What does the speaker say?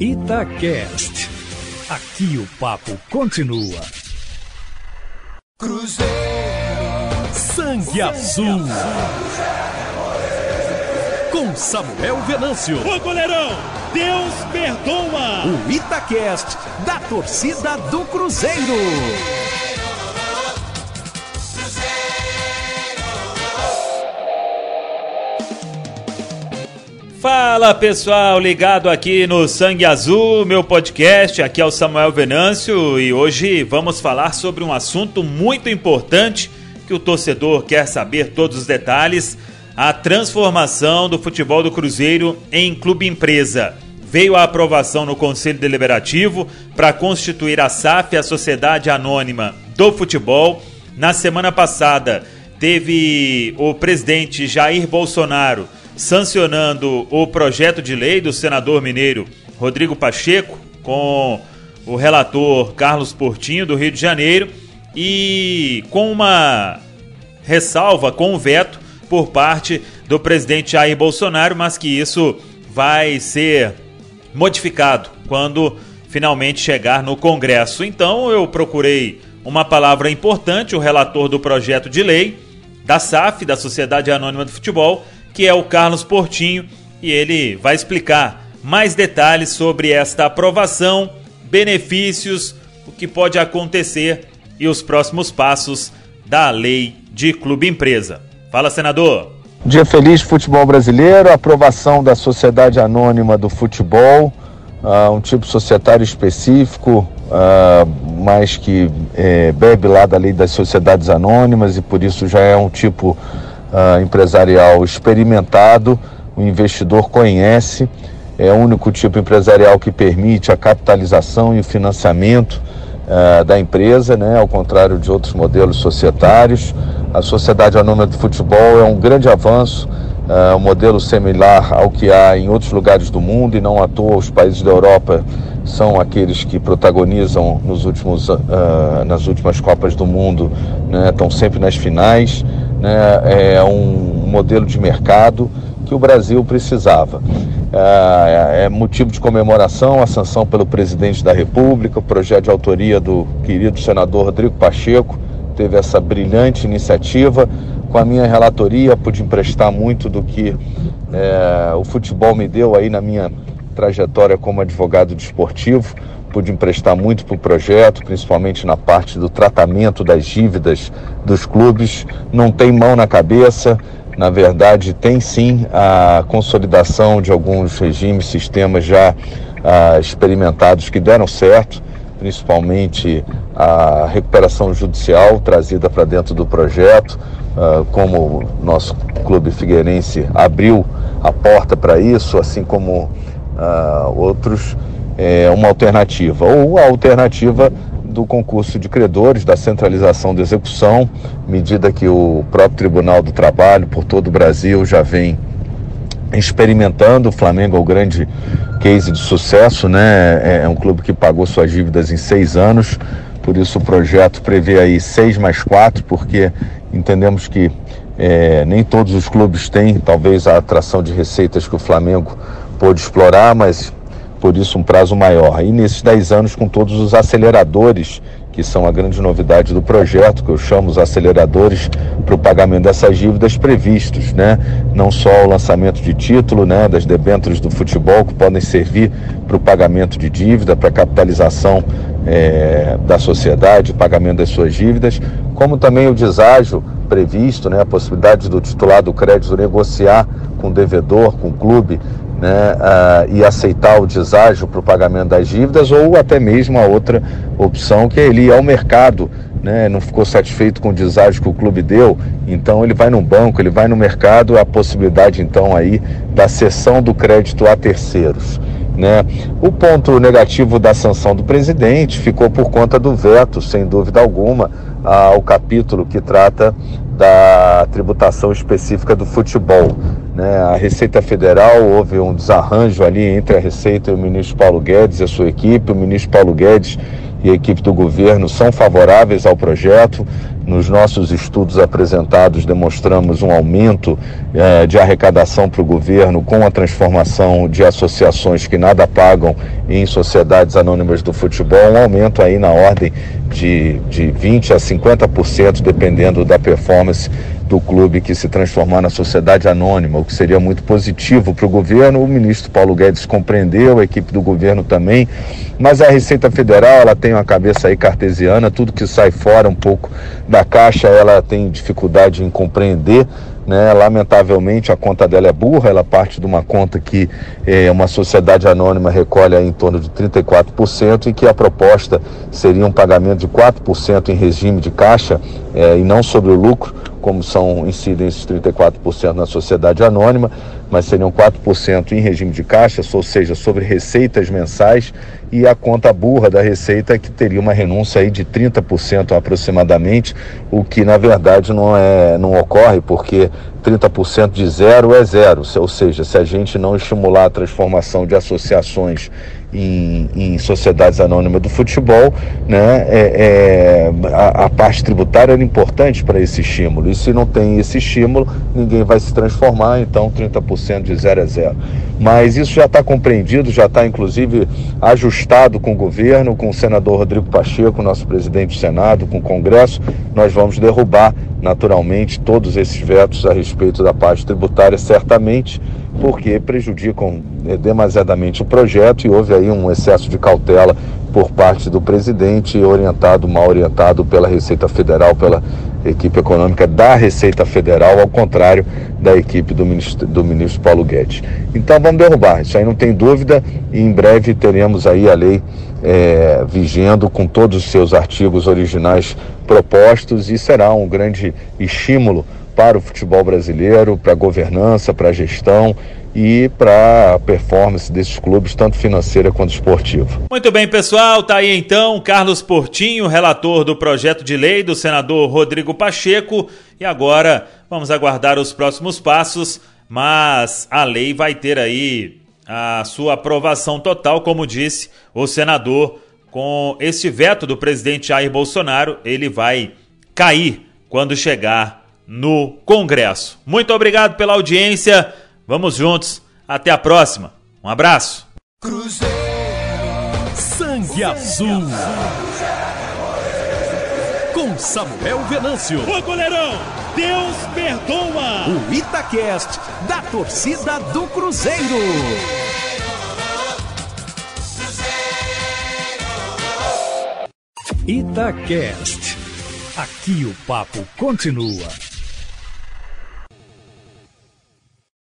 Itacast. Aqui o papo continua. Cruzeiro. Sangue Azul. Com Samuel Venâncio. Ô goleirão, Deus perdoa. O Itacast da torcida do Cruzeiro. Fala pessoal, ligado aqui no Sangue Azul, meu podcast. Aqui é o Samuel Venâncio e hoje vamos falar sobre um assunto muito importante que o torcedor quer saber todos os detalhes: a transformação do futebol do Cruzeiro em clube empresa. Veio a aprovação no Conselho Deliberativo para constituir a SAF, a Sociedade Anônima do Futebol. Na semana passada, teve o presidente Jair Bolsonaro sancionando o projeto de lei do senador mineiro Rodrigo Pacheco com o relator Carlos Portinho do Rio de Janeiro e com uma ressalva, com um veto por parte do presidente Jair Bolsonaro, mas que isso vai ser modificado quando finalmente chegar no Congresso. Então eu procurei uma palavra importante, o relator do projeto de lei da SAF, da Sociedade Anônima do Futebol, que é o Carlos Portinho, e ele vai explicar mais detalhes sobre esta aprovação, benefícios, o que pode acontecer e os próximos passos da lei de clube empresa. Fala, senador. Dia feliz futebol brasileiro, aprovação da Sociedade Anônima do Futebol, uh, um tipo societário específico, uh, mas que eh, bebe lá da lei das sociedades anônimas e por isso já é um tipo uh, empresarial experimentado, o investidor conhece, é o único tipo empresarial que permite a capitalização e o financiamento uh, da empresa, né, ao contrário de outros modelos societários. A Sociedade Anônima de Futebol é um grande avanço, uh, um modelo similar ao que há em outros lugares do mundo, e não à toa os países da Europa são aqueles que protagonizam nos últimos, uh, nas últimas Copas do Mundo, né, estão sempre nas finais né, é um modelo de mercado que o Brasil precisava. É, é motivo de comemoração a sanção pelo presidente da República, o projeto de autoria do querido senador Rodrigo Pacheco, teve essa brilhante iniciativa. Com a minha relatoria, pude emprestar muito do que é, o futebol me deu aí na minha trajetória como advogado desportivo pude emprestar muito para o projeto, principalmente na parte do tratamento das dívidas dos clubes. Não tem mão na cabeça, na verdade, tem sim a consolidação de alguns regimes, sistemas já ah, experimentados que deram certo, principalmente a recuperação judicial trazida para dentro do projeto, ah, como o nosso clube figueirense abriu a porta para isso, assim como ah, outros é, uma alternativa, ou a alternativa do concurso de credores, da centralização da execução, medida que o próprio Tribunal do Trabalho, por todo o Brasil, já vem experimentando. O Flamengo é o grande case de sucesso, né? É, é um clube que pagou suas dívidas em seis anos, por isso o projeto prevê aí seis mais quatro, porque entendemos que é, nem todos os clubes têm, talvez, a atração de receitas que o Flamengo pôde explorar, mas por isso um prazo maior. E nesses 10 anos, com todos os aceleradores, que são a grande novidade do projeto, que eu chamo os aceleradores para o pagamento dessas dívidas previstos, né? Não só o lançamento de título, né, das debêntures do futebol, que podem servir para o pagamento de dívida, para a capitalização é, da sociedade, pagamento das suas dívidas, como também o deságio previsto, né, a possibilidade do titular do crédito negociar com o devedor, com o clube, né, e aceitar o deságio para o pagamento das dívidas, ou até mesmo a outra opção, que é ele ir ao mercado, né, não ficou satisfeito com o deságio que o clube deu, então ele vai no banco, ele vai no mercado, a possibilidade então aí da cessão do crédito a terceiros. Né? O ponto negativo da sanção do presidente ficou por conta do veto, sem dúvida alguma, ao capítulo que trata da tributação específica do futebol. Né? A Receita Federal, houve um desarranjo ali entre a Receita e o ministro Paulo Guedes e a sua equipe. O ministro Paulo Guedes e a equipe do governo são favoráveis ao projeto. Nos nossos estudos apresentados, demonstramos um aumento eh, de arrecadação para o governo com a transformação de associações que nada pagam em sociedades anônimas do futebol, um aumento aí na ordem de, de 20% a 50%, dependendo da performance do clube que se transformar na sociedade anônima, o que seria muito positivo para o governo. O ministro Paulo Guedes compreendeu, a equipe do governo também, mas a Receita Federal ela tem uma cabeça aí cartesiana, tudo que sai fora um pouco da caixa ela tem dificuldade em compreender. Né? Lamentavelmente a conta dela é burra, ela parte de uma conta que é, uma sociedade anônima recolhe em torno de 34% e que a proposta seria um pagamento de 4% em regime de caixa é, e não sobre o lucro, como são incidem esses 34% na sociedade anônima, mas seriam 4% em regime de caixa, ou seja, sobre receitas mensais, e a conta burra da receita que teria uma renúncia aí de 30% aproximadamente, o que na verdade não é não ocorre porque 30% de zero é zero, ou seja, se a gente não estimular a transformação de associações em, em sociedades anônimas do futebol, né, é, é a, a, parte tributária era importante para esse estímulo. E se não tem esse estímulo, ninguém vai se transformar, então 30% de zero é zero. Mas isso já está compreendido, já está inclusive ajustado com o governo, com o senador Rodrigo Pacheco, nosso presidente do Senado, com o Congresso. Nós vamos derrubar naturalmente todos esses vetos a respeito da parte tributária, certamente porque prejudicam eh, demasiadamente o projeto e houve aí um excesso de cautela por parte do presidente, orientado, mal orientado pela Receita Federal, pela equipe econômica da Receita Federal, ao contrário da equipe do ministro, do ministro Paulo Guedes. Então vamos derrubar, isso aí não tem dúvida, e em breve teremos aí a lei é, vigendo com todos os seus artigos originais propostos e será um grande estímulo para o futebol brasileiro, para a governança, para a gestão e para a performance desses clubes, tanto financeira quanto esportiva. Muito bem, pessoal, tá aí então Carlos Portinho, relator do projeto de lei do senador Rodrigo Pacheco, e agora vamos aguardar os próximos passos, mas a lei vai ter aí a sua aprovação total, como disse o senador, com esse veto do presidente Jair Bolsonaro, ele vai cair quando chegar no Congresso. Muito obrigado pela audiência. Vamos juntos. Até a próxima. Um abraço. Cruzeiro. Sangue Azul. Com Samuel Venâncio. Ô goleirão, Deus perdoa. O Itacast da torcida do Cruzeiro. Itacast. Aqui o papo continua.